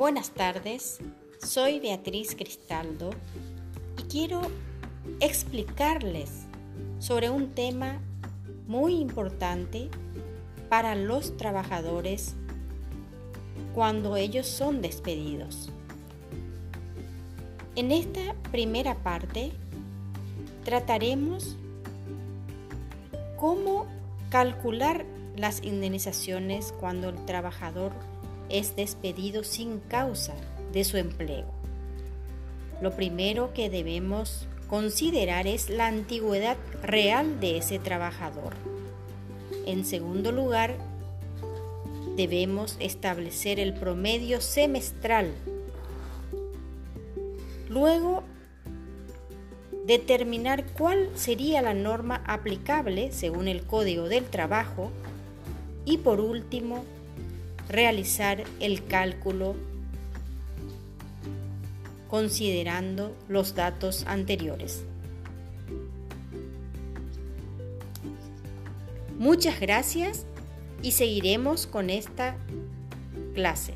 Buenas tardes, soy Beatriz Cristaldo y quiero explicarles sobre un tema muy importante para los trabajadores cuando ellos son despedidos. En esta primera parte trataremos cómo calcular las indemnizaciones cuando el trabajador es despedido sin causa de su empleo. Lo primero que debemos considerar es la antigüedad real de ese trabajador. En segundo lugar, debemos establecer el promedio semestral. Luego, determinar cuál sería la norma aplicable según el Código del Trabajo y por último, realizar el cálculo considerando los datos anteriores. Muchas gracias y seguiremos con esta clase.